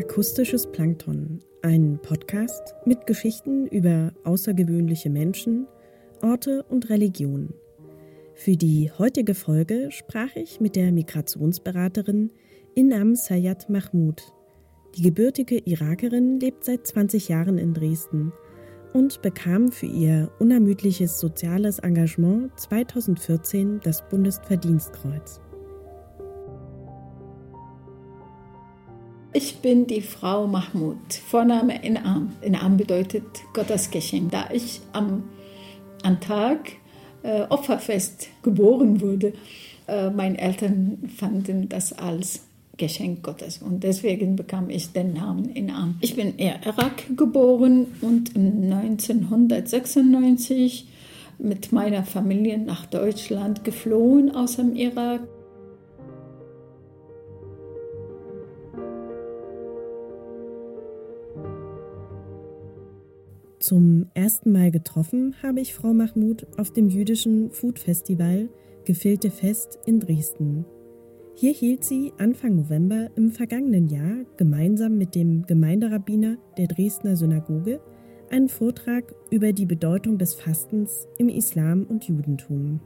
Akustisches Plankton, ein Podcast mit Geschichten über außergewöhnliche Menschen, Orte und Religionen. Für die heutige Folge sprach ich mit der Migrationsberaterin Inam Sayed Mahmoud. Die gebürtige Irakerin lebt seit 20 Jahren in Dresden und bekam für ihr unermüdliches soziales Engagement 2014 das Bundesverdienstkreuz. Ich bin die Frau Mahmoud, Vorname Inam. Inam bedeutet Gottes Geschenk. Da ich am, am Tag äh, Opferfest geboren wurde, äh, meine Eltern fanden das als Geschenk Gottes und deswegen bekam ich den Namen Inam. Ich bin in Irak geboren und 1996 mit meiner Familie nach Deutschland geflohen aus dem Irak. Zum ersten Mal getroffen habe ich Frau Mahmoud auf dem jüdischen Food Festival Gefilte Fest in Dresden. Hier hielt sie Anfang November im vergangenen Jahr gemeinsam mit dem Gemeinderabbiner der Dresdner Synagoge einen Vortrag über die Bedeutung des Fastens im Islam und Judentum.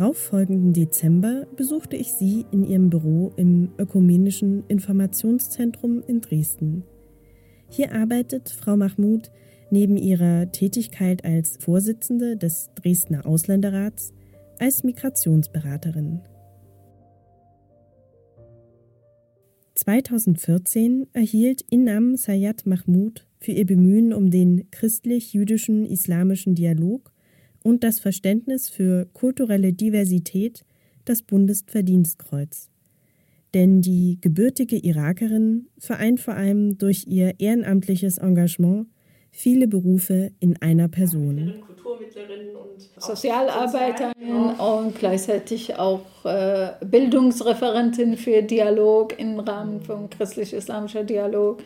Darauffolgenden Dezember besuchte ich sie in ihrem Büro im Ökumenischen Informationszentrum in Dresden. Hier arbeitet Frau Mahmoud neben ihrer Tätigkeit als Vorsitzende des Dresdner Ausländerrats als Migrationsberaterin. 2014 erhielt Inam Sayed Mahmoud für ihr Bemühen um den christlich-jüdischen islamischen Dialog und das Verständnis für kulturelle Diversität das Bundesverdienstkreuz. Denn die gebürtige Irakerin vereint vor allem durch ihr ehrenamtliches Engagement viele Berufe in einer Person. Kulturmittlerin und Sozialarbeiterin und gleichzeitig auch äh, Bildungsreferentin für Dialog im Rahmen von christlich-islamischer Dialog,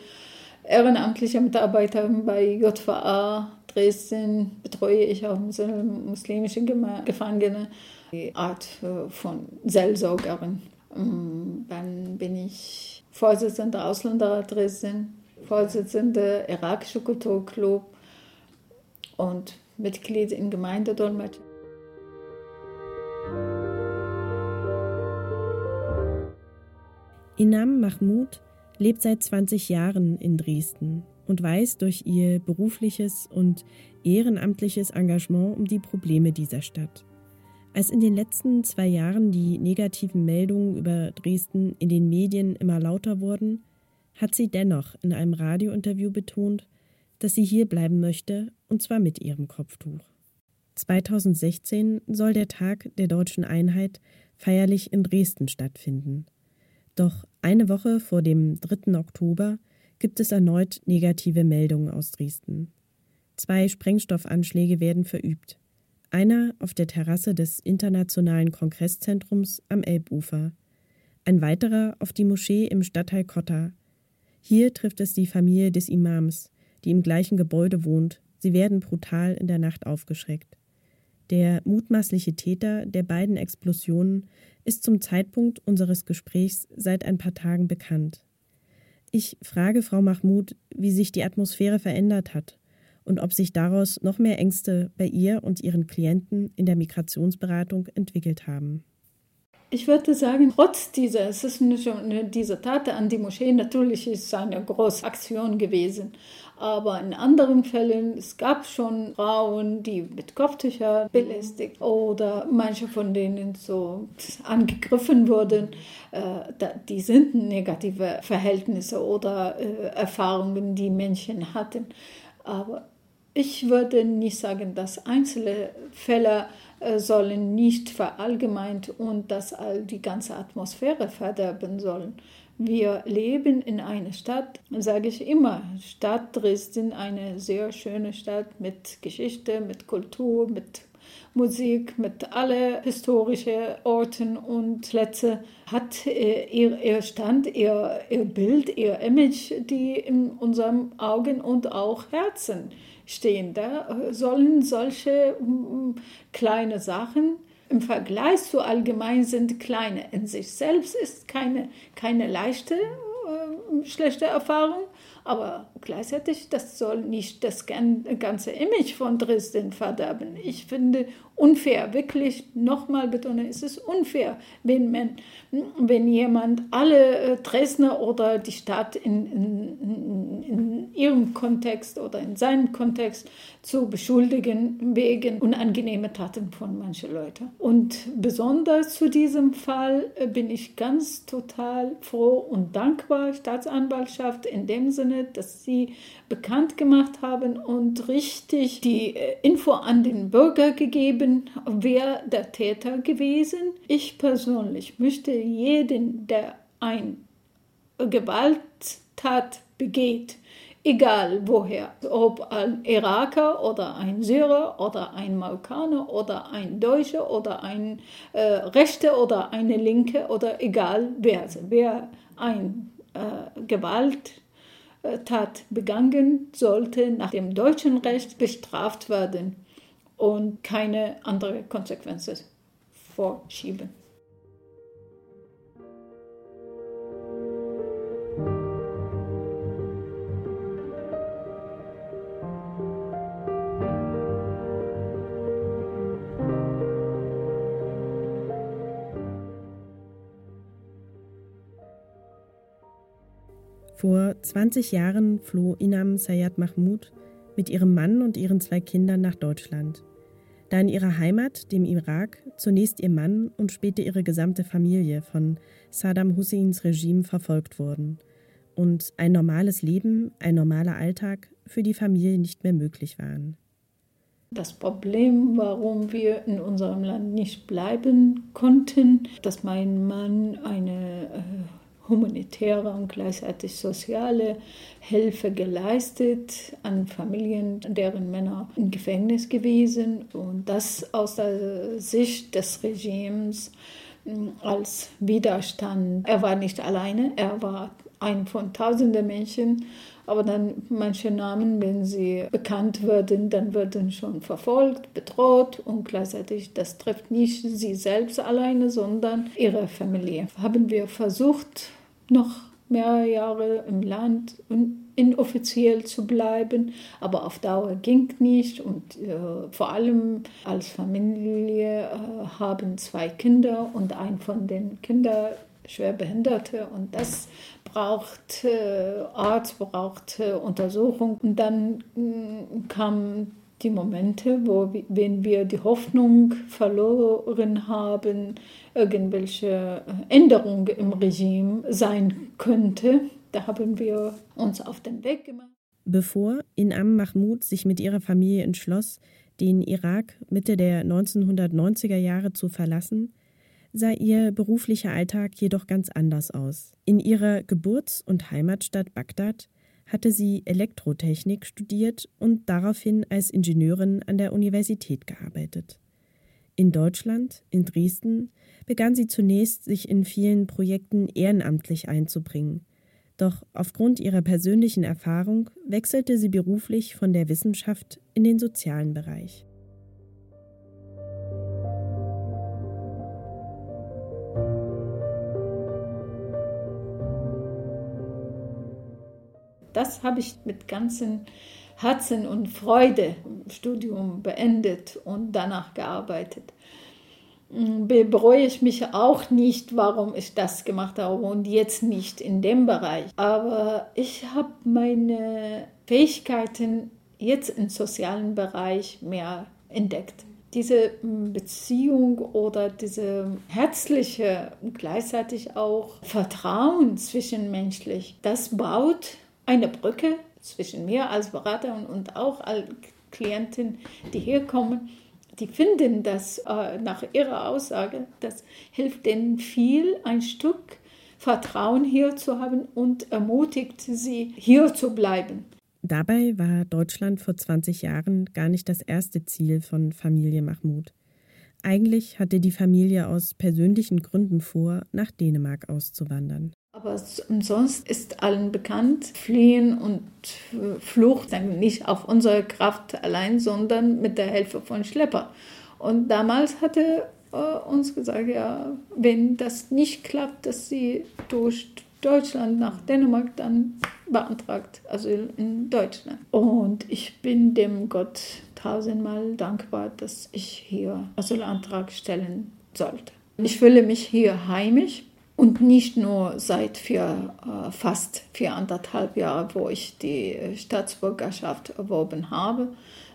ehrenamtliche Mitarbeiterin bei JVA Dresden betreue ich auch muslimische Gefangene, die Art äh, von Seelsorgerin. Ähm, dann bin ich Vorsitzende Ausländerrat Dresden, Vorsitzende Irakische Kulturclub und Mitglied in Gemeindedolmetscher. Inam Mahmoud lebt seit 20 Jahren in Dresden und weiß durch ihr berufliches und ehrenamtliches Engagement um die Probleme dieser Stadt. Als in den letzten zwei Jahren die negativen Meldungen über Dresden in den Medien immer lauter wurden, hat sie dennoch in einem Radiointerview betont, dass sie hier bleiben möchte, und zwar mit ihrem Kopftuch. 2016 soll der Tag der deutschen Einheit feierlich in Dresden stattfinden. Doch eine Woche vor dem 3. Oktober gibt es erneut negative Meldungen aus Dresden. Zwei Sprengstoffanschläge werden verübt. Einer auf der Terrasse des Internationalen Kongresszentrums am Elbufer, ein weiterer auf die Moschee im Stadtteil Kotta. Hier trifft es die Familie des Imams, die im gleichen Gebäude wohnt. Sie werden brutal in der Nacht aufgeschreckt. Der mutmaßliche Täter der beiden Explosionen ist zum Zeitpunkt unseres Gesprächs seit ein paar Tagen bekannt. Ich frage Frau Mahmoud, wie sich die Atmosphäre verändert hat und ob sich daraus noch mehr Ängste bei ihr und ihren Klienten in der Migrationsberatung entwickelt haben. Ich würde sagen, trotz dieser, es ist nicht diese Tat an die Moschee, natürlich ist es eine große Aktion gewesen. Aber in anderen Fällen, es gab schon Frauen, die mit Kopftücher belästigt oder manche von denen so angegriffen wurden. Äh, die sind negative Verhältnisse oder äh, Erfahrungen, die Menschen hatten. Aber ich würde nicht sagen, dass einzelne Fälle äh, sollen nicht verallgemeint und dass all die ganze Atmosphäre verderben sollen. Wir leben in einer Stadt, sage ich immer, Stadt Dresden, eine sehr schöne Stadt mit Geschichte, mit Kultur, mit Musik, mit alle historischen Orten und Plätze, hat äh, ihr, ihr Stand, ihr, ihr Bild, ihr Image, die in unseren Augen und auch Herzen stehen. Da sollen solche kleine Sachen im Vergleich zu allgemein sind kleine. In sich selbst ist keine, keine leichte, äh, schlechte Erfahrung, aber gleichzeitig, das soll nicht das ganze Image von Dresden verderben. Ich finde unfair, wirklich nochmal betone, es ist unfair, wenn, man, wenn jemand alle äh, Dresdner oder die Stadt in, in, in ihrem Kontext oder in seinem Kontext zu beschuldigen wegen unangenehmer Taten von manchen Leuten. Und besonders zu diesem Fall äh, bin ich ganz total froh und dankbar, Staatsanwaltschaft, in dem Sinne, dass sie bekannt gemacht haben und richtig die äh, Info an den Bürger gegeben, wer der Täter gewesen. Ich persönlich möchte jeden, der ein Gewalttat begeht, egal woher, ob ein Iraker oder ein Syrer oder ein Marokkaner oder ein Deutscher oder ein äh, Rechter oder eine Linke oder egal wer, wer ein äh, Gewalt Tat begangen, sollte nach dem deutschen Recht bestraft werden und keine andere Konsequenzen vorschieben. Vor 20 Jahren floh Inam Sayed Mahmoud mit ihrem Mann und ihren zwei Kindern nach Deutschland. Da in ihrer Heimat, dem Irak, zunächst ihr Mann und später ihre gesamte Familie von Saddam Husseins Regime verfolgt wurden und ein normales Leben, ein normaler Alltag für die Familie nicht mehr möglich waren. Das Problem, warum wir in unserem Land nicht bleiben konnten, dass mein Mann eine äh, humanitäre und gleichzeitig soziale Hilfe geleistet an Familien, deren Männer im Gefängnis gewesen und das aus der Sicht des Regimes hm, als Widerstand. Er war nicht alleine, er war ein von tausenden Menschen, aber dann manche Namen, wenn sie bekannt würden, dann würden schon verfolgt, bedroht und gleichzeitig, das trifft nicht sie selbst alleine, sondern ihre Familie. Haben wir versucht, noch mehrere Jahre im Land inoffiziell zu bleiben, aber auf Dauer ging nicht und äh, vor allem als Familie äh, haben zwei Kinder und ein von den Kindern schwerbehinderte und das braucht äh, Arzt, braucht äh, Untersuchung und dann äh, kam die Momente, wo wenn wir die Hoffnung verloren haben, irgendwelche äh, Änderungen im Regime sein könnte, da haben wir uns auf den Weg gemacht. Bevor Inam Mahmoud sich mit ihrer Familie entschloss, den Irak Mitte der 1990er Jahre zu verlassen, sah ihr beruflicher Alltag jedoch ganz anders aus. In ihrer Geburts- und Heimatstadt Bagdad hatte sie Elektrotechnik studiert und daraufhin als Ingenieurin an der Universität gearbeitet. In Deutschland, in Dresden, begann sie zunächst, sich in vielen Projekten ehrenamtlich einzubringen. Doch aufgrund ihrer persönlichen Erfahrung wechselte sie beruflich von der Wissenschaft in den sozialen Bereich. Das habe ich mit ganzem Herzen und Freude im Studium beendet und danach gearbeitet. Hm, bereue ich mich auch nicht, warum ich das gemacht habe und jetzt nicht in dem Bereich. Aber ich habe meine Fähigkeiten jetzt im sozialen Bereich mehr entdeckt. Diese hm, Beziehung oder diese herzliche, gleichzeitig auch Vertrauen zwischenmenschlich, das baut eine Brücke zwischen mir als Berater und, auch als Klienten, die hier kommen. Die finden das äh, nach ihrer Aussage, das hilft denen viel, ein Stück Vertrauen hier zu haben und ermutigt sie, hier zu bleiben. Dabei war Deutschland vor 20 Jahren gar nicht das erste Ziel von Familie Mahmoud. Eigentlich hatte die Familie aus persönlichen Gründen vor, nach Dänemark auszuwandern. Aber sonst ist allen bekannt, Fliehen und Flucht nicht auf unsere Kraft allein, sondern mit der Hilfe von Schlepper. Und damals hatte äh, uns gesagt, ja, wenn das nicht klappt, dass sie durch Deutschland nach Dänemark dann beantragt Asyl in Deutschland. Und ich bin dem Gott tausendmal dankbar, dass ich hier Asylantrag stellen sollte. Ich fühle mich hier heimisch und nicht nur seit vier, äh, fast viereinhalb Jahren, wo ich die Staatsbürgerschaft erworben habe,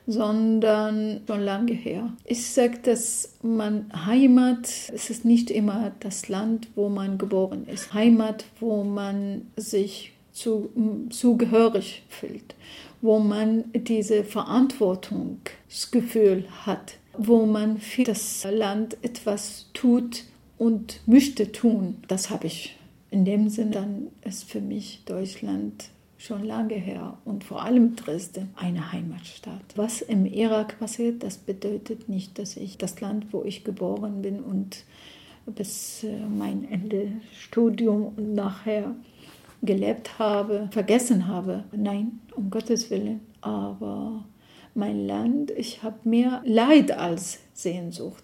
sondern schon lange her. Ich sage, dass man Heimat, es ist nicht immer das Land, wo man geboren ist. Heimat, wo man sich zu, zugehörig fühlt, wo man diese Verantwortungsgefühl hat, wo man für das Land etwas tut und möchte tun. Das habe ich. In dem Sinn dann ist für mich Deutschland schon lange her und vor allem Dresden eine Heimatstadt. Was im Irak passiert, das bedeutet nicht, dass ich das Land, wo ich geboren bin und bis äh, mein Ende Studium und nachher gelebt habe, vergessen habe. Nein, um Gottes Willen. Aber mein Land, ich habe mehr Leid als Sehnsucht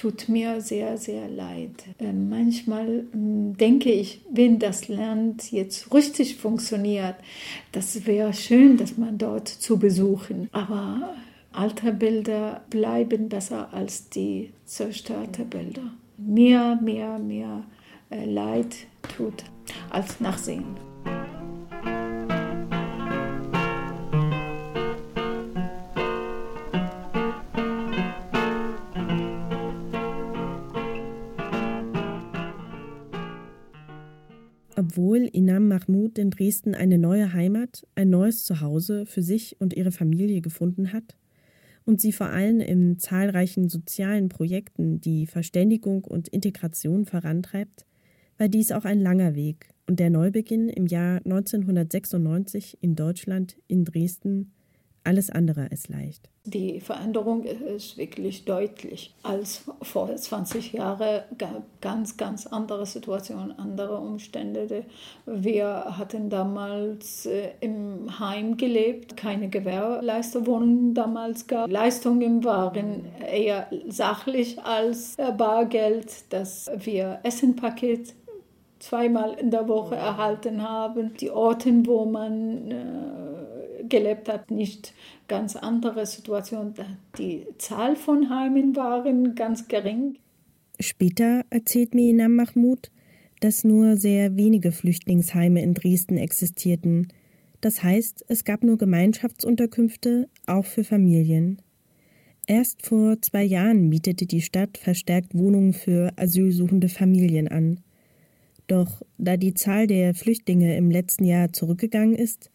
tut mir sehr, sehr leid. Äh, manchmal hm, denke ich, wenn das Land jetzt richtig funktioniert, das wäre schön, dass man dort zu besuchen. Aber alte Bilder bleiben besser als die zerstörten Bilder. Mehr, mehr, mehr äh, Leid tut als Nachsehen. Obwohl Inam Mahmoud in Dresden eine neue Heimat, ein neues Zuhause für sich und ihre Familie gefunden hat und sie vor allem in zahlreichen sozialen Projekten die Verständigung und Integration vorantreibt, war dies auch ein langer Weg und der Neubeginn im Jahr 1996 in Deutschland, in Dresden, alles andere als leicht. Die Veränderung ist wirklich deutlich. Als vor 20 Jahren gab ganz, ganz andere Situationen, andere Umstände. Wir hatten damals äh, im Heim gelebt, keine Gewährleisterwohnungen damals gab. Leistungen waren eher sachlich als Bargeld, dass wir Essenpaket zweimal in der Woche erhalten haben. Die Orte, wo man äh, gelebt hat, nicht ganz andere Situation. Die Zahl von Heimen waren ganz gering. Später erzählt mir Inam Mahmoud, dass nur sehr wenige Flüchtlingsheime in Dresden existierten. Das heißt, es gab nur Gemeinschaftsunterkünfte, auch für Familien. Erst vor zwei Jahren mietete die Stadt verstärkt Wohnungen für asylsuchende Familien an. Doch da die Zahl der Flüchtlinge im letzten Jahr zurückgegangen ist,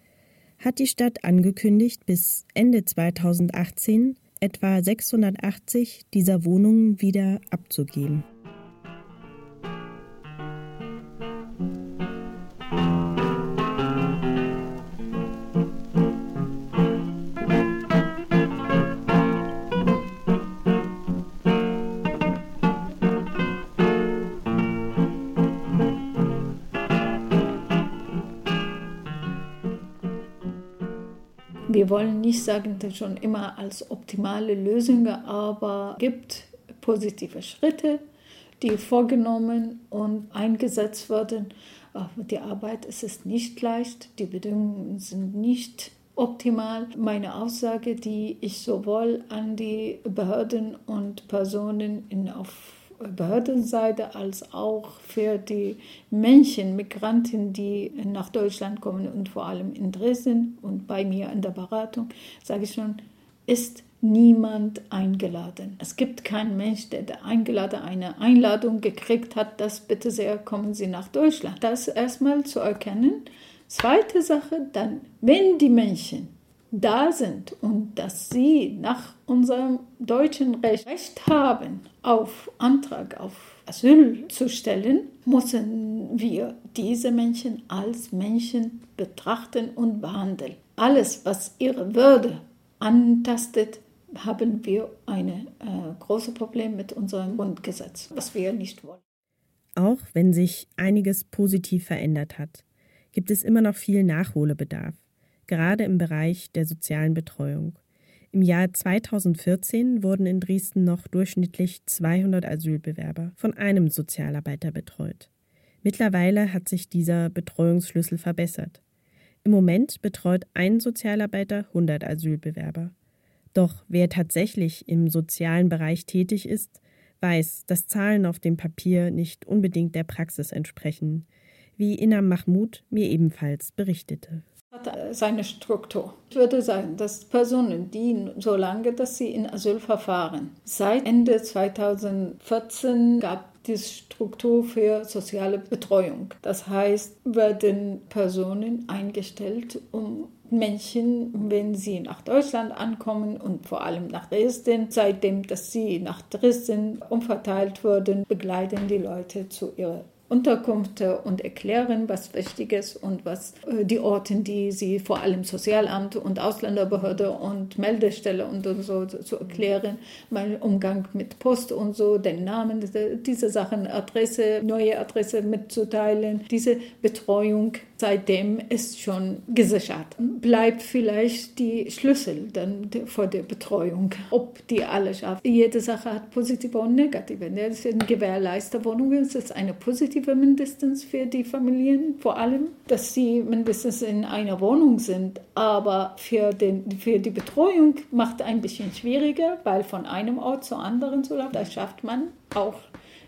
hat die Stadt angekündigt, bis Ende 2018 etwa 680 dieser Wohnungen wieder abzugeben. Wir wollen nicht sagen, das schon immer als optimale Lösung, aber gibt positive Schritte, die vorgenommen und eingesetzt werden. Die Arbeit ist es nicht leicht, die Bedingungen sind nicht optimal. Meine Aussage, die ich sowohl an die Behörden und Personen in, auf Behördenseite als auch für die Menschen, Migranten, die nach Deutschland kommen und vor allem in Dresden und bei mir in der Beratung, sage ich schon, ist niemand eingeladen. Es gibt keinen Mensch, der eingeladen eine Einladung gekriegt hat, dass bitte sehr kommen Sie nach Deutschland. Das erstmal zu erkennen. Zweite Sache, dann, wenn die Menschen da sind und dass sie nach unserem deutschen Recht Recht haben, auf Antrag auf Asyl zu stellen, müssen wir diese Menschen als Menschen betrachten und behandeln. Alles, was ihre Würde antastet, haben wir ein äh, großes Problem mit unserem Grundgesetz, was wir nicht wollen. Auch wenn sich einiges positiv verändert hat, gibt es immer noch viel Nachholbedarf gerade im Bereich der sozialen Betreuung. Im Jahr 2014 wurden in Dresden noch durchschnittlich 200 Asylbewerber von einem Sozialarbeiter betreut. Mittlerweile hat sich dieser Betreuungsschlüssel verbessert. Im Moment betreut ein Sozialarbeiter 100 Asylbewerber. Doch wer tatsächlich im sozialen Bereich tätig ist, weiß, dass Zahlen auf dem Papier nicht unbedingt der Praxis entsprechen, wie Inam Mahmoud mir ebenfalls berichtete hat seine Struktur. Ich würde sagen, dass Personen, die so lange, dass sie in Asylverfahren seit Ende 2014 gab die Struktur für soziale Betreuung. Das heißt, werden Personen eingestellt, um Menschen, wenn sie nach Deutschland ankommen und vor allem nach Dresden, seitdem, dass sie nach Dresden umverteilt wurden, begleiten die Leute zu ihrer Unterkunft und erklären, was wichtig ist und was äh, die Orte, die sie vor allem Sozialamt und Ausländerbehörde und Meldestelle und so zu erklären, mein Umgang mit Post und so, den Namen, diese Sachen, Adresse, neue Adresse mitzuteilen, diese Betreuung seitdem ist schon gesichert. Bleibt vielleicht die Schlüssel dann vor der Betreuung, ob die alle schaffen. Jede Sache hat positive und negative. Das sind Gewährleisterwohnungen, es ist eine positive mindestens für die Familien, vor allem, dass sie mindestens in einer Wohnung sind. Aber für, den, für die Betreuung macht es ein bisschen schwieriger, weil von einem Ort zu anderen zu laufen, das schafft man auch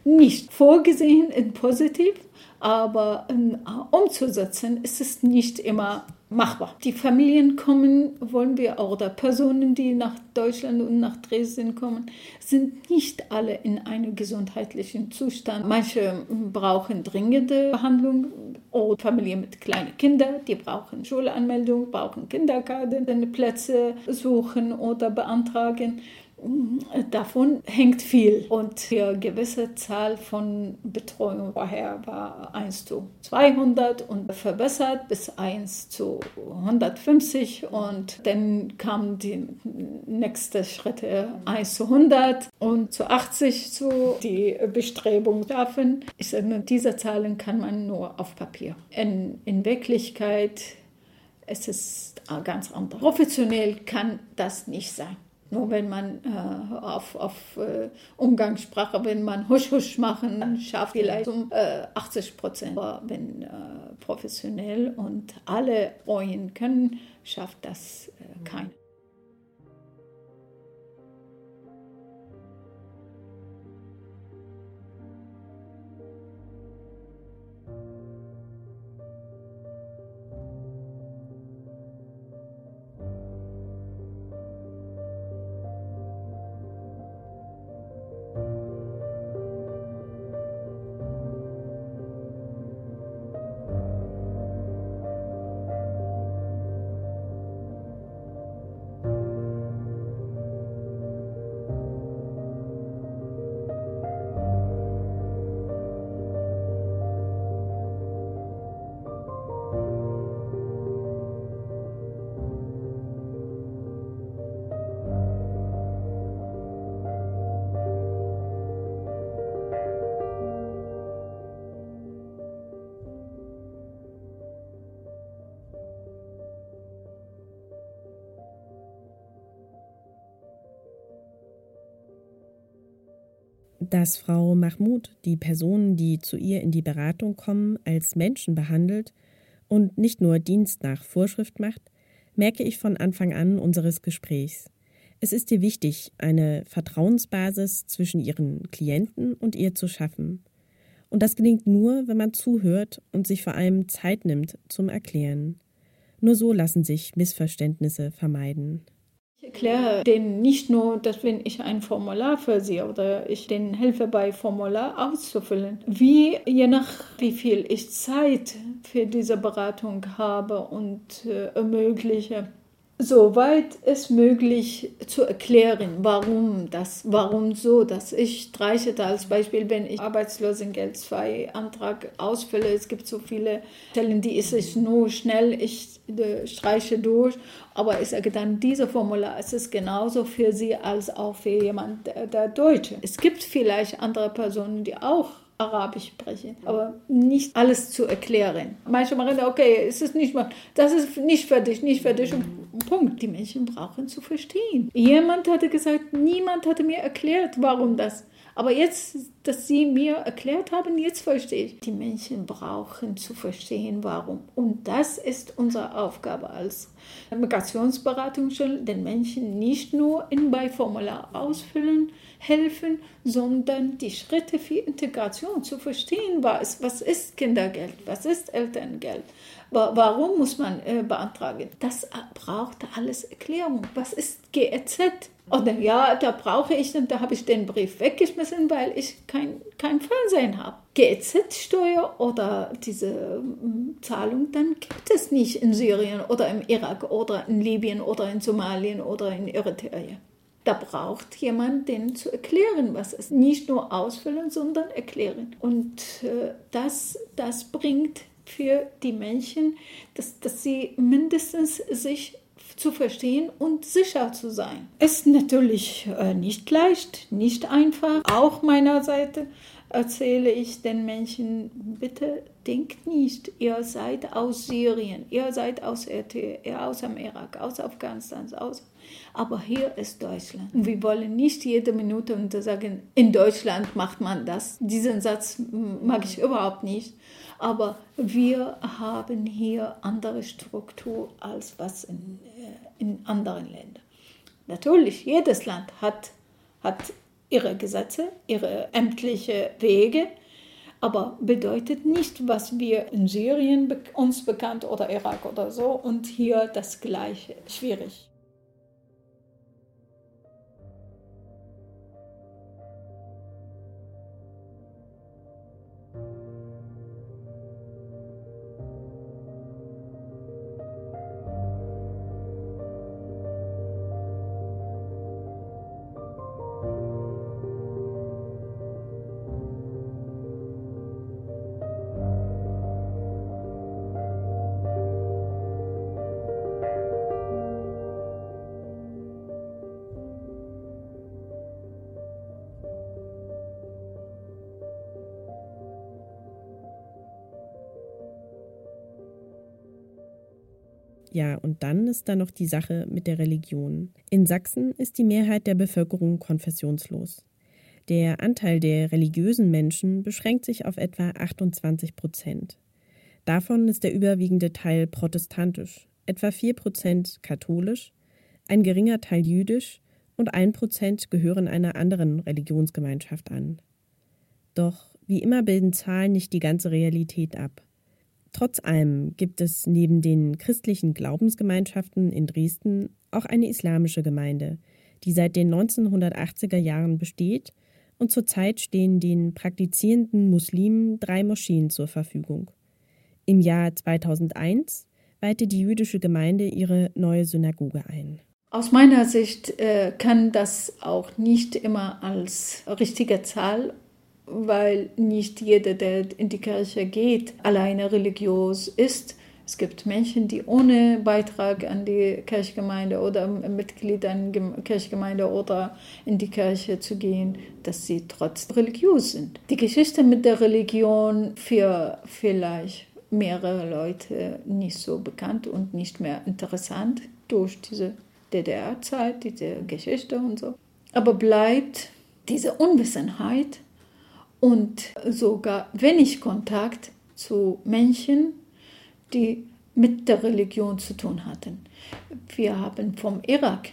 nicht vorgesehen in positiv aber ähm, umzusetzen ist es nicht immer machbar. Die Familien kommen, wollen wir auch, oder Personen, die nach Deutschland und nach Dresden kommen, sind nicht alle in einem gesundheitlichen Zustand. Manche brauchen dringende Behandlung oder Familien mit kleinen Kindern, die brauchen Schulanmeldung, brauchen Kindergarten, Plätze suchen oder beantragen. Davon hängt viel. Und die gewisse Zahl von Betreuung vorher war 1 zu 200 und verbessert bis 1 zu 150. Und dann kamen die nächsten Schritte 1 zu 100 und zu 80 zu die Bestrebung schaffen. Ich sage, diese Zahlen kann man nur auf Papier. In, in Wirklichkeit es ist es ganz anders. Professionell kann das nicht sein. Nur wenn man äh, auf, auf äh, Umgangssprache, wenn man Husch Husch machen, schafft vielleicht um äh, 80 Prozent. Aber wenn äh, professionell und alle freuen können, schafft das äh, keiner. Dass Frau Mahmoud die Personen, die zu ihr in die Beratung kommen, als Menschen behandelt und nicht nur Dienst nach Vorschrift macht, merke ich von Anfang an unseres Gesprächs. Es ist ihr wichtig, eine Vertrauensbasis zwischen ihren Klienten und ihr zu schaffen. Und das gelingt nur, wenn man zuhört und sich vor allem Zeit nimmt zum Erklären. Nur so lassen sich Missverständnisse vermeiden. Erkläre denen nicht nur, dass wenn ich ein Formular für sie oder ich denen helfe bei Formular auszufüllen, wie je nach wie viel ich Zeit für diese Beratung habe und äh, ermögliche, soweit es möglich zu erklären, warum das, warum so, dass ich streiche da als Beispiel, wenn ich Arbeitslosengeld 2 Antrag ausfülle, es gibt so viele Stellen, die ist es nur schnell, ich äh, streiche durch, aber ich sage dann, diese Formular ist es genauso für Sie als auch für jemand, der, der Deutsche. Es gibt vielleicht andere Personen, die auch Arabisch sprechen, aber nicht alles zu erklären. Manche machen, okay, es ist nicht mal, das ist nicht für dich, nicht für dich. Punkt. Die Menschen brauchen zu verstehen. Jemand hatte gesagt, niemand hatte mir erklärt, warum das. Aber jetzt, dass Sie mir erklärt haben, jetzt verstehe ich. Die Menschen brauchen zu verstehen, warum. Und das ist unsere Aufgabe als Migrationsberatung, den Menschen nicht nur in bei Formular ausfüllen, helfen, sondern die Schritte für Integration zu verstehen, was, was ist Kindergeld, was ist Elterngeld, warum muss man äh, beantragen. Das braucht alles Erklärung. Was ist GEZ? Oder ja, da brauche ich, da habe ich den Brief weggeschmissen, weil ich kein, kein Fernsehen habe. GEZ-Steuer oder diese mm, Zahlung, dann gibt es nicht in Syrien oder im Irak oder in Libyen oder in Somalien oder in Eritrea. Da braucht jemand, den zu erklären, was es nicht nur ausfüllen, sondern erklären. Und äh, das, das bringt für die Menschen, dass, dass sie mindestens sich zu verstehen und sicher zu sein. Ist natürlich äh, nicht leicht, nicht einfach. Auch meiner Seite erzähle ich den Menschen, bitte denkt nicht, ihr seid aus Syrien, ihr seid aus RT, ihr aus dem Irak, aus Afghanistan, aus. Aber hier ist Deutschland. Und wir wollen nicht jede Minute sagen, in Deutschland macht man das. Diesen Satz mag ich überhaupt nicht. Aber wir haben hier andere Struktur als was in, äh, in anderen Ländern. Natürlich, jedes Land hat, hat ihre Gesetze, ihre ämtlichen Wege, aber bedeutet nicht, was wir in Syrien uns bekannt oder Irak oder so und hier das Gleiche. Schwierig. Ja, und dann ist da noch die Sache mit der Religion. In Sachsen ist die Mehrheit der Bevölkerung konfessionslos. Der Anteil der religiösen Menschen beschränkt sich auf etwa 28 Prozent. Davon ist der überwiegende Teil protestantisch, etwa 4 Prozent katholisch, ein geringer Teil jüdisch und ein Prozent gehören einer anderen Religionsgemeinschaft an. Doch wie immer bilden Zahlen nicht die ganze Realität ab. Trotz allem gibt es neben den christlichen Glaubensgemeinschaften in Dresden auch eine islamische Gemeinde, die seit den 1980er Jahren besteht und zurzeit stehen den praktizierenden Muslimen drei Moscheen zur Verfügung. Im Jahr 2001 weihte die jüdische Gemeinde ihre neue Synagoge ein. Aus meiner Sicht äh, kann das auch nicht immer als richtige Zahl weil nicht jeder, der in die Kirche geht, alleine religiös ist. Es gibt Menschen, die ohne Beitrag an die Kirchgemeinde oder Mitglied an die Kirchgemeinde oder in die Kirche zu gehen, dass sie trotzdem religiös sind. Die Geschichte mit der Religion für vielleicht mehrere Leute nicht so bekannt und nicht mehr interessant durch diese DDR-Zeit, diese Geschichte und so. Aber bleibt diese Unwissenheit und sogar wenig Kontakt zu Menschen, die mit der Religion zu tun hatten. Wir haben vom Irak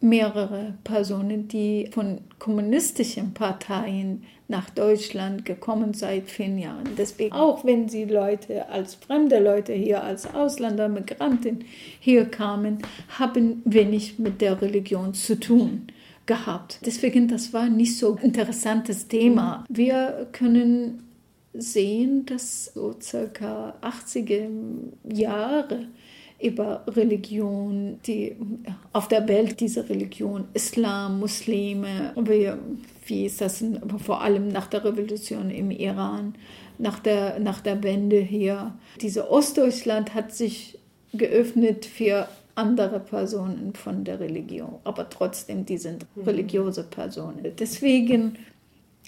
mehrere Personen, die von kommunistischen Parteien nach Deutschland gekommen seit vielen Jahren. Deswegen, auch wenn sie Leute als fremde Leute hier, als Ausländer, Migranten hier kamen, haben wenig mit der Religion zu tun gehabt. Deswegen, das war nicht so ein interessantes Thema. Wir können sehen, dass so circa 80er Jahre über Religion, die auf der Welt diese Religion, Islam, Muslime, wie, ist das vor allem nach der Revolution im Iran, nach der, nach der Wende hier. Diese Ostdeutschland hat sich geöffnet für andere Personen von der Religion, aber trotzdem, die sind mhm. religiöse Personen. Deswegen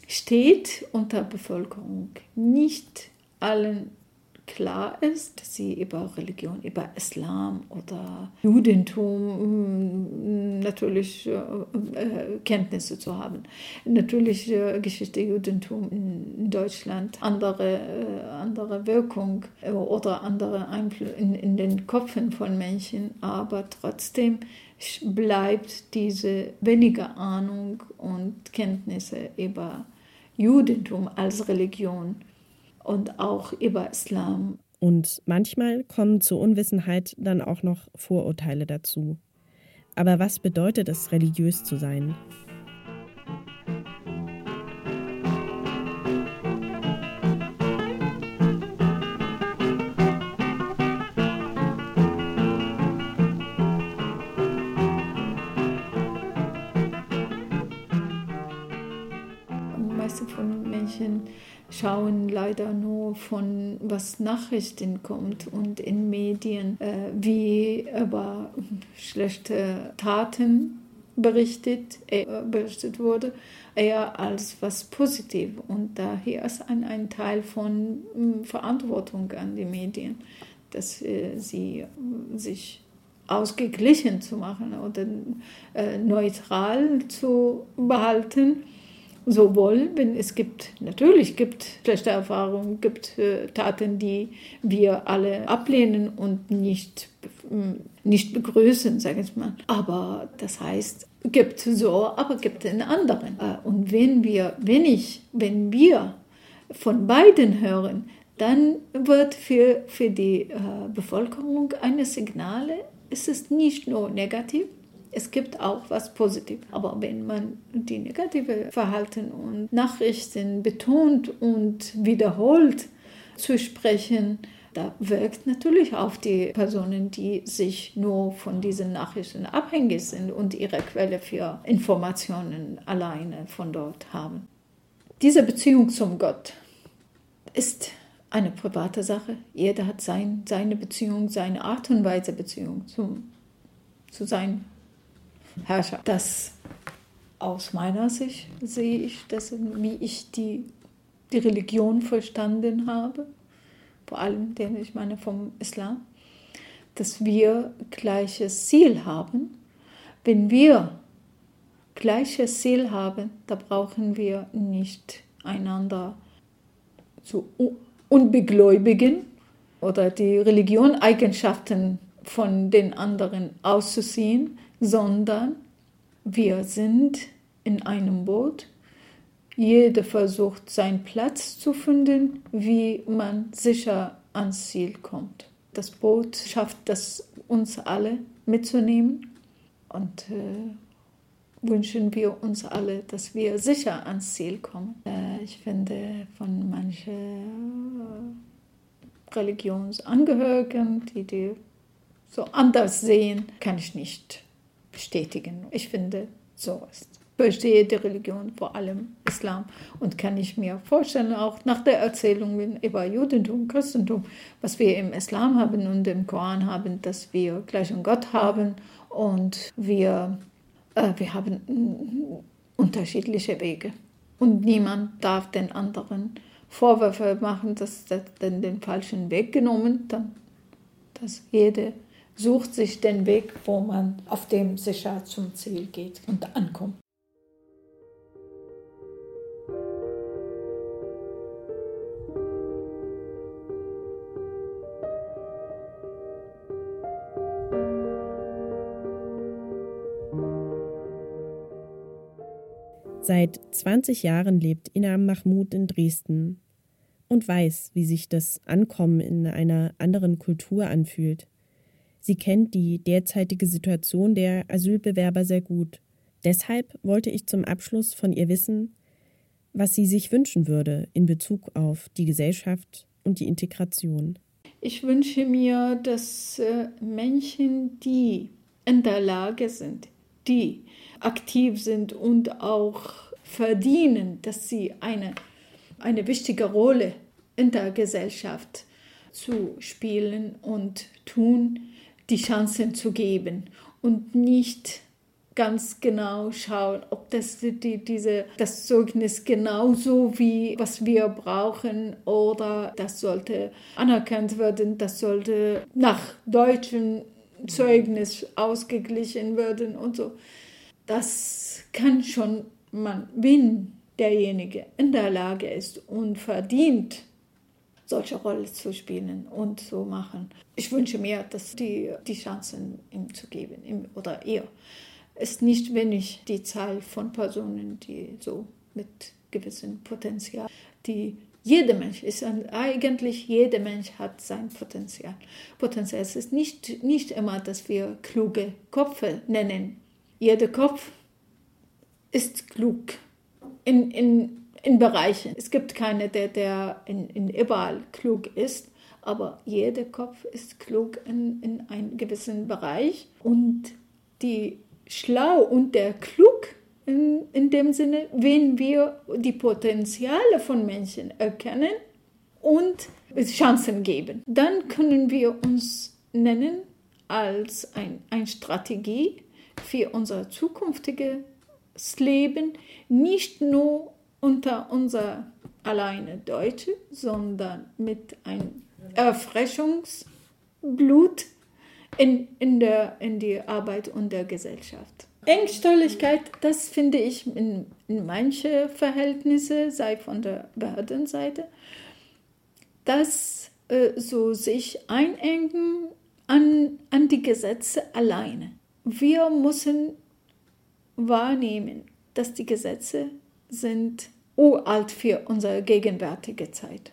steht unter Bevölkerung. Nicht allen klar ist, dass sie über Religion, über Islam oder Judentum mm, natürlich äh, äh, Kenntnisse zu haben. Natürlich äh, Geschichte Judentum in Deutschland andere, äh, andere Wirkung äh, oder andere Einflüsse in, in den Köpfen von Menschen, aber trotzdem bleibt diese weniger Ahnung und Kenntnisse über Judentum als Religion und auch über Islam. Und manchmal kommen zur Unwissenheit dann auch noch Vorurteile dazu. Aber was bedeutet es, religiös zu sein? Von was Nachrichten kommt und in Medien, äh, wie über schlechte Taten berichtet, äh, berichtet wurde, eher als was positiv. Und daher ist ein, ein Teil von äh, Verantwortung an die Medien, dass äh, sie sich ausgeglichen zu machen oder äh, neutral zu behalten sowohl, wenn es gibt, natürlich gibt schlechte Erfahrungen, gibt äh, Taten, die wir alle ablehnen und nicht, nicht begrüßen, sage ich mal. Aber das heißt, gibt so, aber gibt in anderen. Äh, und wenn wir, wenn ich, wenn wir von beiden hören, dann wird für, für die äh, Bevölkerung eine Signale, es ist nicht nur negativ, es gibt auch was Positives. Aber wenn man die negative Verhalten und Nachrichten betont und wiederholt zu sprechen, da wirkt natürlich auf die Personen, die sich nur von diesen Nachrichten abhängig sind und ihre Quelle für Informationen alleine von dort haben. Diese Beziehung zum Gott ist eine private Sache. Jeder hat sein, seine Beziehung, seine Art und Weise Beziehung zum, zu sein Herrscher. Das aus meiner Sicht sehe ich, dass, wie ich die, die Religion verstanden habe, vor allem, den ich meine vom Islam, dass wir gleiches Ziel haben. Wenn wir gleiches Ziel haben, da brauchen wir nicht einander zu unbegläubigen oder die Religion Eigenschaften von den anderen auszuziehen, sondern wir sind in einem Boot. Jeder versucht seinen Platz zu finden, wie man sicher ans Ziel kommt. Das Boot schafft es, uns alle mitzunehmen und äh, wünschen wir uns alle, dass wir sicher ans Ziel kommen. Äh, ich finde von manchen Religionsangehörigen, die die so anders sehen, kann ich nicht bestätigen. Ich finde, so ist. Verstehe die Religion, vor allem Islam, und kann ich mir vorstellen, auch nach der Erzählung über Judentum, Christentum, was wir im Islam haben und im Koran haben, dass wir gleichen Gott haben und wir, äh, wir haben unterschiedliche Wege. Und niemand darf den anderen Vorwürfe machen, dass er den falschen Weg genommen, dann dass jede sucht sich den Weg, wo man auf dem sicher zum Ziel geht und ankommt. Seit 20 Jahren lebt Inam Mahmoud in Dresden und weiß, wie sich das Ankommen in einer anderen Kultur anfühlt. Sie kennt die derzeitige Situation der Asylbewerber sehr gut. Deshalb wollte ich zum Abschluss von ihr wissen, was sie sich wünschen würde in Bezug auf die Gesellschaft und die Integration. Ich wünsche mir, dass äh, Menschen, die in der Lage sind, die aktiv sind und auch verdienen, dass sie eine, eine wichtige Rolle in der Gesellschaft zu spielen und tun, die Chancen zu geben und nicht ganz genau schauen, ob das, die, diese, das Zeugnis genauso wie was wir brauchen oder das sollte anerkannt werden, das sollte nach deutschem Zeugnis ausgeglichen werden und so. Das kann schon man, wenn derjenige in der Lage ist und verdient, solche Rolle zu spielen und zu machen. Ich wünsche mir, dass die, die Chancen ihm zu geben ihm, oder ihr. Es ist nicht wenig die Zahl von Personen, die so mit gewissem Potenzial, die jeder Mensch ist eigentlich jeder Mensch hat sein Potenzial. Potenzial es ist nicht nicht immer, dass wir kluge Köpfe nennen. Jeder Kopf ist klug in, in in Bereichen. Es gibt keine, der, der in, in überall klug ist, aber jeder Kopf ist klug in, in einem gewissen Bereich. Und die schlau und der klug in, in dem Sinne, wenn wir die Potenziale von Menschen erkennen und Chancen geben, dann können wir uns nennen als ein, eine Strategie für unser zukünftiges Leben, nicht nur unter unser alleine Deutsche, sondern mit einem Erfrischungsblut in, in, der, in die Arbeit und der Gesellschaft. Engstolligkeit, das finde ich in, in manche Verhältnisse, sei von der Behördenseite, dass äh, so sich einengen an, an die Gesetze alleine. Wir müssen wahrnehmen, dass die Gesetze sind uralt für unsere gegenwärtige Zeit.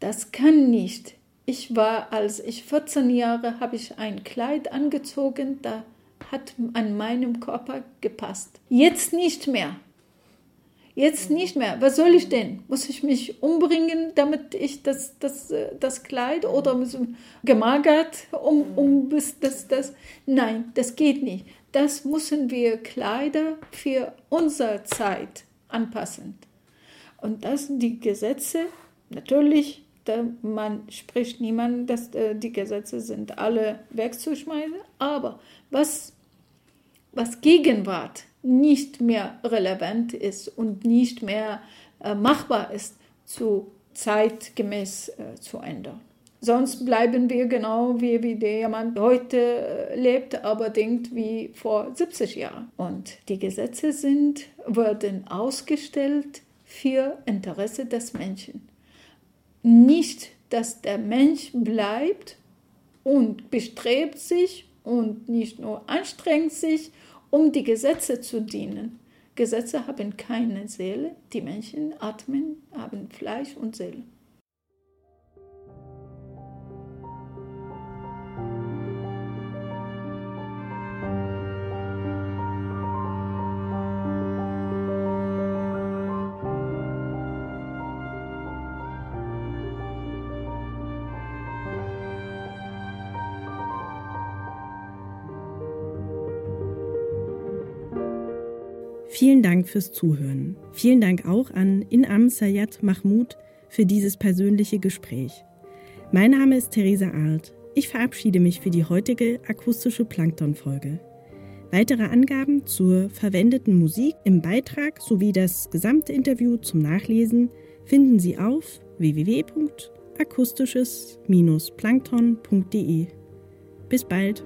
Das kann nicht. Ich war, als ich 14 Jahre, habe ich ein Kleid angezogen, da hat an meinem Körper gepasst. Jetzt nicht mehr. Jetzt nicht mehr. Was soll ich denn? Muss ich mich umbringen, damit ich das, das, das Kleid oder gemagert, um, um bis das, das? Nein, das geht nicht das müssen wir Kleider für unsere Zeit anpassen. Und das sind die Gesetze, natürlich, man spricht niemand, dass äh, die Gesetze sind alle wegzuschmeißen, aber was, was Gegenwart nicht mehr relevant ist und nicht mehr äh, machbar ist, zu zeitgemäß äh, zu ändern. Sonst bleiben wir genau wie, wie der jemand heute äh, lebt, aber denkt wie vor 70 Jahren. Und die Gesetze sind, werden ausgestellt für Interesse des Menschen. Nicht, dass der Mensch bleibt und bestrebt sich und nicht nur anstrengt sich, um die Gesetze zu dienen. Gesetze haben keine Seele, die Menschen atmen, haben Fleisch und Seele. Vielen Dank fürs Zuhören. Vielen Dank auch an Inam Sayed Mahmoud für dieses persönliche Gespräch. Mein Name ist Theresa Arlt. Ich verabschiede mich für die heutige akustische Plankton-Folge. Weitere Angaben zur verwendeten Musik im Beitrag sowie das gesamte Interview zum Nachlesen finden Sie auf www.akustisches-plankton.de. Bis bald!